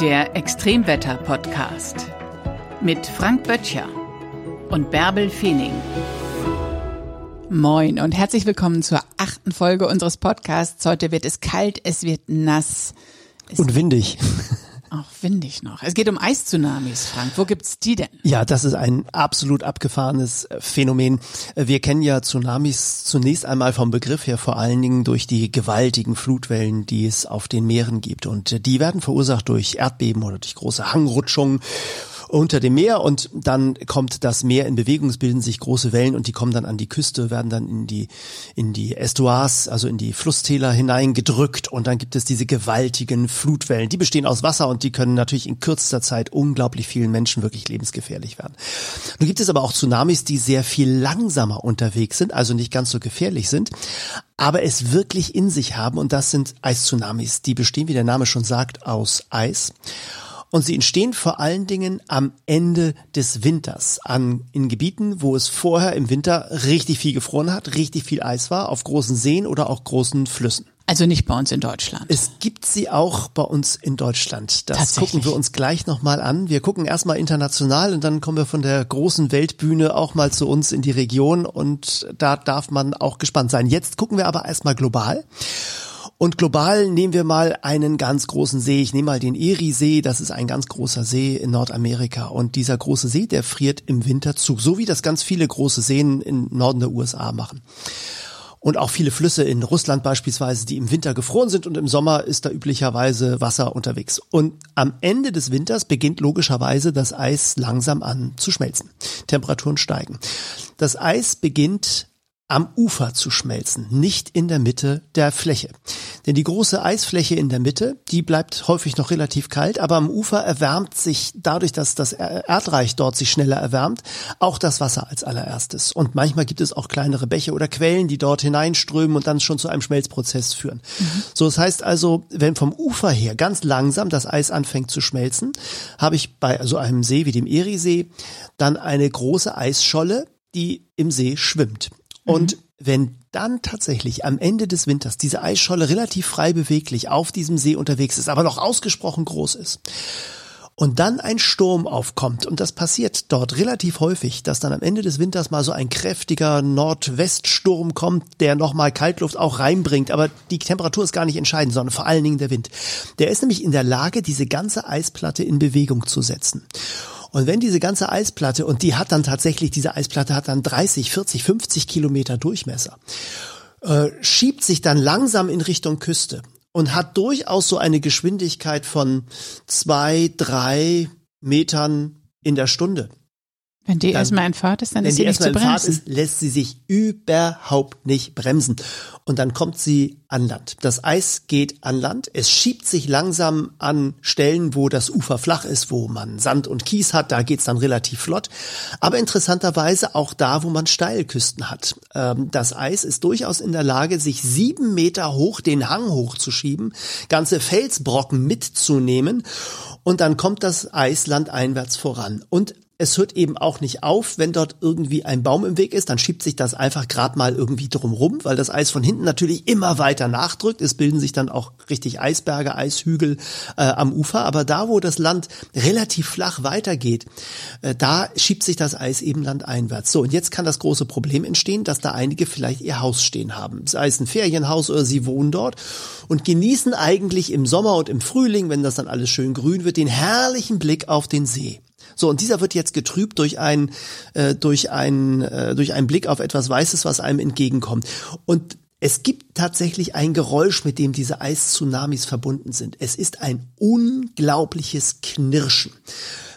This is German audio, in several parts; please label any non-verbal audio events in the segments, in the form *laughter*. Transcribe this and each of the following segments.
Der Extremwetter-Podcast mit Frank Böttcher und Bärbel Feening. Moin und herzlich willkommen zur achten Folge unseres Podcasts. Heute wird es kalt, es wird nass. Es Und windig. Auch windig noch. Es geht um Eistsunamis, Frank. Wo gibt's die denn? Ja, das ist ein absolut abgefahrenes äh, Phänomen. Äh, Wir kennen ja Tsunamis zunächst einmal vom Begriff her vor allen Dingen durch die gewaltigen Flutwellen, die es auf den Meeren gibt. Und äh, die werden verursacht durch Erdbeben oder durch große Hangrutschungen unter dem Meer und dann kommt das Meer in Bewegung, es bilden sich große Wellen und die kommen dann an die Küste, werden dann in die, in die Estuars, also in die Flusstäler hineingedrückt und dann gibt es diese gewaltigen Flutwellen. Die bestehen aus Wasser und die können natürlich in kürzester Zeit unglaublich vielen Menschen wirklich lebensgefährlich werden. Nun gibt es aber auch Tsunamis, die sehr viel langsamer unterwegs sind, also nicht ganz so gefährlich sind, aber es wirklich in sich haben und das sind Eistsunamis. Die bestehen, wie der Name schon sagt, aus Eis. Und sie entstehen vor allen Dingen am Ende des Winters, an, in Gebieten, wo es vorher im Winter richtig viel gefroren hat, richtig viel Eis war, auf großen Seen oder auch großen Flüssen. Also nicht bei uns in Deutschland. Es gibt sie auch bei uns in Deutschland. Das gucken wir uns gleich nochmal an. Wir gucken erstmal international und dann kommen wir von der großen Weltbühne auch mal zu uns in die Region und da darf man auch gespannt sein. Jetzt gucken wir aber erstmal global. Und global nehmen wir mal einen ganz großen See. Ich nehme mal den Erie-See. Das ist ein ganz großer See in Nordamerika. Und dieser große See, der friert im Winter zu. So wie das ganz viele große Seen im Norden der USA machen. Und auch viele Flüsse in Russland beispielsweise, die im Winter gefroren sind und im Sommer ist da üblicherweise Wasser unterwegs. Und am Ende des Winters beginnt logischerweise das Eis langsam an zu schmelzen. Temperaturen steigen. Das Eis beginnt am Ufer zu schmelzen, nicht in der Mitte der Fläche. Denn die große Eisfläche in der Mitte, die bleibt häufig noch relativ kalt, aber am Ufer erwärmt sich dadurch, dass das Erdreich dort sich schneller erwärmt, auch das Wasser als allererstes. Und manchmal gibt es auch kleinere Bäche oder Quellen, die dort hineinströmen und dann schon zu einem Schmelzprozess führen. So, das heißt also, wenn vom Ufer her ganz langsam das Eis anfängt zu schmelzen, habe ich bei so einem See wie dem Eriesee dann eine große Eisscholle, die im See schwimmt. Und wenn dann tatsächlich am Ende des Winters diese Eisscholle relativ frei beweglich auf diesem See unterwegs ist, aber noch ausgesprochen groß ist, und dann ein Sturm aufkommt, und das passiert dort relativ häufig, dass dann am Ende des Winters mal so ein kräftiger Nordweststurm kommt, der nochmal Kaltluft auch reinbringt, aber die Temperatur ist gar nicht entscheidend, sondern vor allen Dingen der Wind. Der ist nämlich in der Lage, diese ganze Eisplatte in Bewegung zu setzen. Und wenn diese ganze Eisplatte, und die hat dann tatsächlich, diese Eisplatte hat dann 30, 40, 50 Kilometer Durchmesser, äh, schiebt sich dann langsam in Richtung Küste und hat durchaus so eine Geschwindigkeit von zwei, drei Metern in der Stunde. Wenn die Dann- erstmal in Fahrt ist, dann Wenn ist sie die nicht erstmal zu in Fahrt bremsen. ist, lässt sie sich überhaupt nicht bremsen. Und dann kommt sie an Land. Das Eis geht an Land. Es schiebt sich langsam an Stellen, wo das Ufer flach ist, wo man Sand und Kies hat. Da geht's dann relativ flott. Aber interessanterweise auch da, wo man Steilküsten hat. Ähm, Das Eis ist durchaus in der Lage, sich sieben Meter hoch den Hang hochzuschieben, ganze Felsbrocken mitzunehmen. Und dann kommt das Eis landeinwärts voran. Und es hört eben auch nicht auf, wenn dort irgendwie ein Baum im Weg ist, dann schiebt sich das einfach gerade mal irgendwie drumrum, weil das Eis von hinten natürlich immer weiter nachdrückt. Es bilden sich dann auch richtig Eisberge, Eishügel äh, am Ufer, aber da, wo das Land relativ flach weitergeht, äh, da schiebt sich das Eis eben landeinwärts. So, und jetzt kann das große Problem entstehen, dass da einige vielleicht ihr Haus stehen haben, sei es ein Ferienhaus oder sie wohnen dort und genießen eigentlich im Sommer und im Frühling, wenn das dann alles schön grün wird, den herrlichen Blick auf den See. So, und dieser wird jetzt getrübt durch ein, äh, durch ein, äh, durch einen Blick auf etwas Weißes, was einem entgegenkommt. Und es gibt tatsächlich ein Geräusch, mit dem diese Eis-Tsunamis verbunden sind. Es ist ein unglaubliches Knirschen.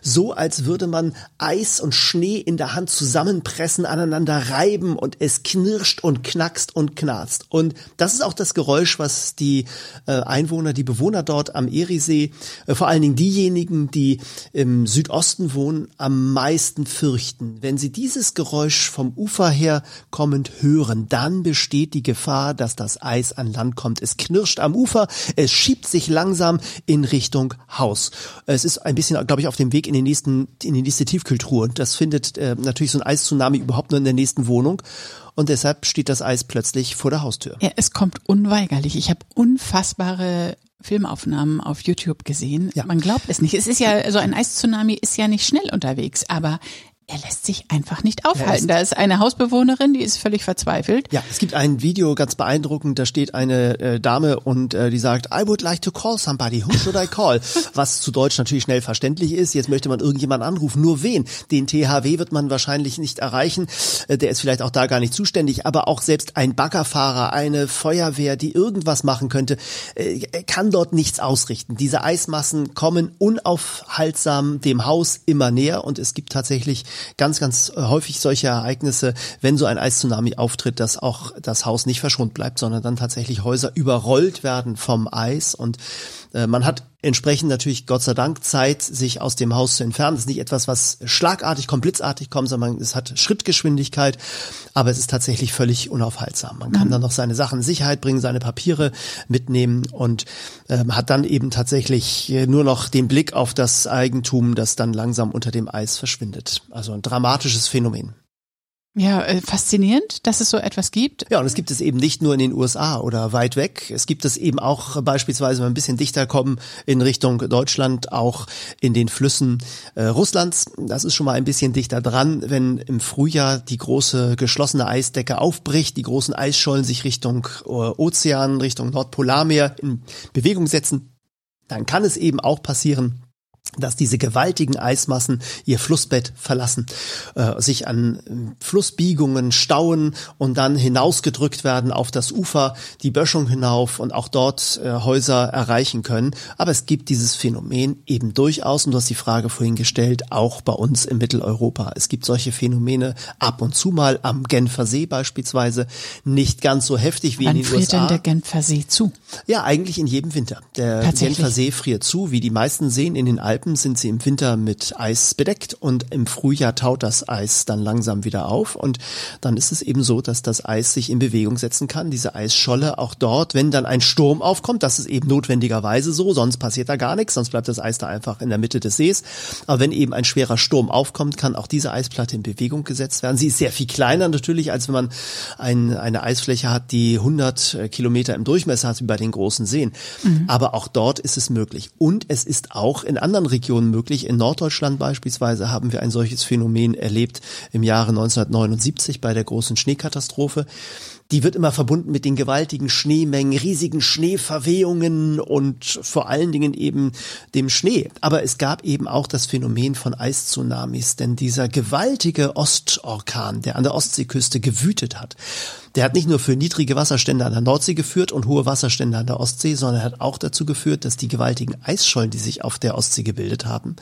So als würde man Eis und Schnee in der Hand zusammenpressen, aneinander reiben und es knirscht und knackst und knarzt. Und das ist auch das Geräusch, was die äh, Einwohner, die Bewohner dort am Eriesee, äh, vor allen Dingen diejenigen, die im Südosten wohnen, am meisten fürchten. Wenn sie dieses Geräusch vom Ufer her kommend hören, dann besteht die Gefahr, dass das Eis an Land kommt. Es knirscht am Ufer, es schiebt sich langsam in Richtung Haus. Es ist ein bisschen, glaube ich, auf dem Weg in den nächsten, in die nächste Tiefkühltruhe. Und das findet äh, natürlich so ein Eis-Tsunami überhaupt nur in der nächsten Wohnung. Und deshalb steht das Eis plötzlich vor der Haustür. Ja, es kommt unweigerlich. Ich habe unfassbare Filmaufnahmen auf YouTube gesehen. Ja. Man glaubt es nicht. Es ist ja, so ein Eistsunami ist ja nicht schnell unterwegs, aber er lässt sich einfach nicht aufhalten. Da ist eine Hausbewohnerin, die ist völlig verzweifelt. Ja, es gibt ein Video, ganz beeindruckend, da steht eine äh, Dame und äh, die sagt, I would like to call somebody, who should I call? *laughs* Was zu Deutsch natürlich schnell verständlich ist. Jetzt möchte man irgendjemand anrufen. Nur wen? Den THW wird man wahrscheinlich nicht erreichen. Äh, der ist vielleicht auch da gar nicht zuständig. Aber auch selbst ein Baggerfahrer, eine Feuerwehr, die irgendwas machen könnte, äh, kann dort nichts ausrichten. Diese Eismassen kommen unaufhaltsam dem Haus immer näher und es gibt tatsächlich ganz, ganz häufig solche Ereignisse, wenn so ein Eistsunami auftritt, dass auch das Haus nicht verschont bleibt, sondern dann tatsächlich Häuser überrollt werden vom Eis. Und äh, man hat entsprechend natürlich Gott sei Dank Zeit, sich aus dem Haus zu entfernen. Das ist nicht etwas, was schlagartig, kommt, blitzartig kommt, sondern es hat Schrittgeschwindigkeit, aber es ist tatsächlich völlig unaufhaltsam. Man kann mhm. dann noch seine Sachen in Sicherheit bringen, seine Papiere mitnehmen und ähm, hat dann eben tatsächlich äh, nur noch den Blick auf das Eigentum, das dann langsam unter dem Eis verschwindet. Also ein dramatisches Phänomen. Ja, äh, faszinierend, dass es so etwas gibt. Ja, und es gibt es eben nicht nur in den USA oder weit weg. Es gibt es eben auch beispielsweise, wenn wir ein bisschen dichter kommen, in Richtung Deutschland, auch in den Flüssen äh, Russlands. Das ist schon mal ein bisschen dichter dran, wenn im Frühjahr die große geschlossene Eisdecke aufbricht, die großen Eisschollen sich Richtung äh, Ozean, Richtung Nordpolarmeer in Bewegung setzen. Dann kann es eben auch passieren, dass diese gewaltigen Eismassen ihr Flussbett verlassen, äh, sich an äh, Flussbiegungen stauen und dann hinausgedrückt werden auf das Ufer, die Böschung hinauf und auch dort äh, Häuser erreichen können. Aber es gibt dieses Phänomen eben durchaus, und du hast die Frage vorhin gestellt, auch bei uns in Mitteleuropa. Es gibt solche Phänomene ab und zu mal am Genfer See beispielsweise, nicht ganz so heftig wie Wann in den friert USA. denn der Genfer See zu? Ja, eigentlich in jedem Winter. Der Genfer See friert zu, wie die meisten Seen in den Alpen Alpen sind sie im Winter mit Eis bedeckt und im Frühjahr taut das Eis dann langsam wieder auf und dann ist es eben so, dass das Eis sich in Bewegung setzen kann, diese Eisscholle auch dort, wenn dann ein Sturm aufkommt, das ist eben notwendigerweise so, sonst passiert da gar nichts, sonst bleibt das Eis da einfach in der Mitte des Sees. Aber wenn eben ein schwerer Sturm aufkommt, kann auch diese Eisplatte in Bewegung gesetzt werden. Sie ist sehr viel kleiner natürlich, als wenn man ein, eine Eisfläche hat, die 100 Kilometer im Durchmesser hat, wie bei den großen Seen. Mhm. Aber auch dort ist es möglich. Und es ist auch in anderen Regionen möglich. In Norddeutschland beispielsweise haben wir ein solches Phänomen erlebt im Jahre 1979 bei der großen Schneekatastrophe die wird immer verbunden mit den gewaltigen Schneemengen, riesigen Schneeverwehungen und vor allen Dingen eben dem Schnee. Aber es gab eben auch das Phänomen von Eistsunamis, denn dieser gewaltige Ostorkan, der an der Ostseeküste gewütet hat, der hat nicht nur für niedrige Wasserstände an der Nordsee geführt und hohe Wasserstände an der Ostsee, sondern hat auch dazu geführt, dass die gewaltigen Eisschollen, die sich auf der Ostsee gebildet haben,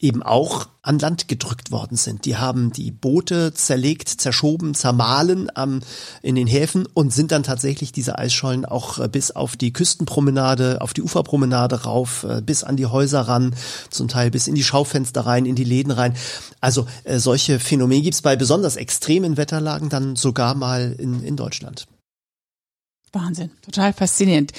eben auch an Land gedrückt worden sind. Die haben die Boote zerlegt, zerschoben, zermahlen ähm, in den Häfen und sind dann tatsächlich diese Eisschollen auch äh, bis auf die Küstenpromenade, auf die Uferpromenade rauf, äh, bis an die Häuser ran, zum Teil bis in die Schaufenster rein, in die Läden rein. Also äh, solche Phänomene gibt's bei besonders extremen Wetterlagen dann sogar mal in, in Deutschland. Wahnsinn, total faszinierend.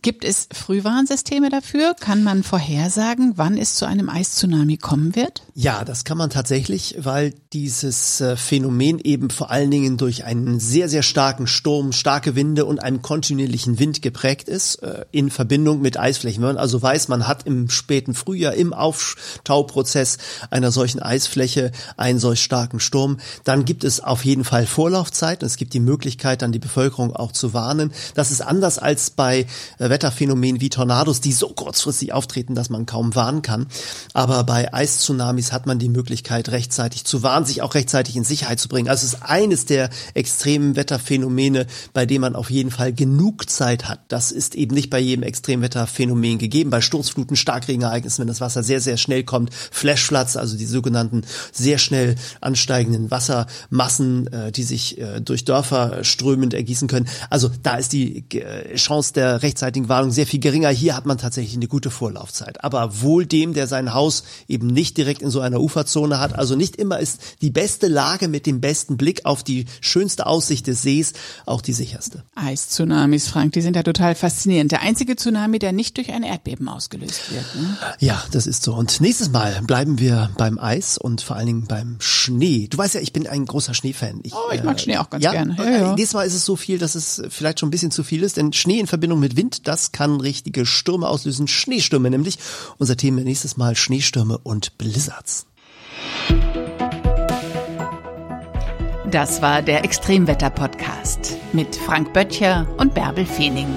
Gibt es Frühwarnsysteme dafür? Kann man vorhersagen, wann es zu einem Eistsunami kommen wird? Ja, das kann man tatsächlich, weil dieses äh, Phänomen eben vor allen Dingen durch einen sehr, sehr starken Sturm, starke Winde und einen kontinuierlichen Wind geprägt ist, äh, in Verbindung mit Eisflächen. Wenn man also weiß, man hat im späten Frühjahr im Auftauprozess einer solchen Eisfläche einen solch starken Sturm, dann gibt es auf jeden Fall Vorlaufzeit und es gibt die Möglichkeit, dann die Bevölkerung auch zu warnen. Das ist anders als bei äh, Wetterphänomenen wie Tornados, die so kurzfristig auftreten, dass man kaum warnen kann. Aber bei Eistsunamis hat man die Möglichkeit, rechtzeitig zu warnen, sich auch rechtzeitig in Sicherheit zu bringen. Also es ist eines der extremen Wetterphänomene, bei dem man auf jeden Fall genug Zeit hat. Das ist eben nicht bei jedem Extremwetterphänomen gegeben. Bei Sturzfluten, Starkregenereignissen, wenn das Wasser sehr, sehr schnell kommt, Flashfloods, also die sogenannten sehr schnell ansteigenden Wassermassen, äh, die sich äh, durch Dörfer strömend ergießen können. Also da ist die äh, Chance der rechtzeitigen Warnung sehr viel geringer. Hier hat man tatsächlich eine gute Vorlaufzeit. Aber wohl dem, der sein Haus eben nicht direkt in so einer Uferzone hat. Also nicht immer ist die beste Lage mit dem besten Blick auf die schönste Aussicht des Sees auch die sicherste. Eistsunamis, Frank, die sind ja total faszinierend. Der einzige Tsunami, der nicht durch ein Erdbeben ausgelöst wird. Ne? Ja, das ist so. Und nächstes Mal bleiben wir beim Eis und vor allen Dingen beim Schnee. Du weißt ja, ich bin ein großer Schneefan. Ich, oh, ich mag äh, Schnee auch ganz ja, gerne. Ja, ja. Nächstes Mal ist es so viel, dass es vielleicht schon ein bisschen zu viel ist, denn Schnee in Verbindung mit Wind, das kann richtige Stürme auslösen, Schneestürme nämlich. Unser Thema nächstes Mal Schneestürme und Blizzards. Das war der Extremwetter-Podcast mit Frank Böttcher und Bärbel Feening.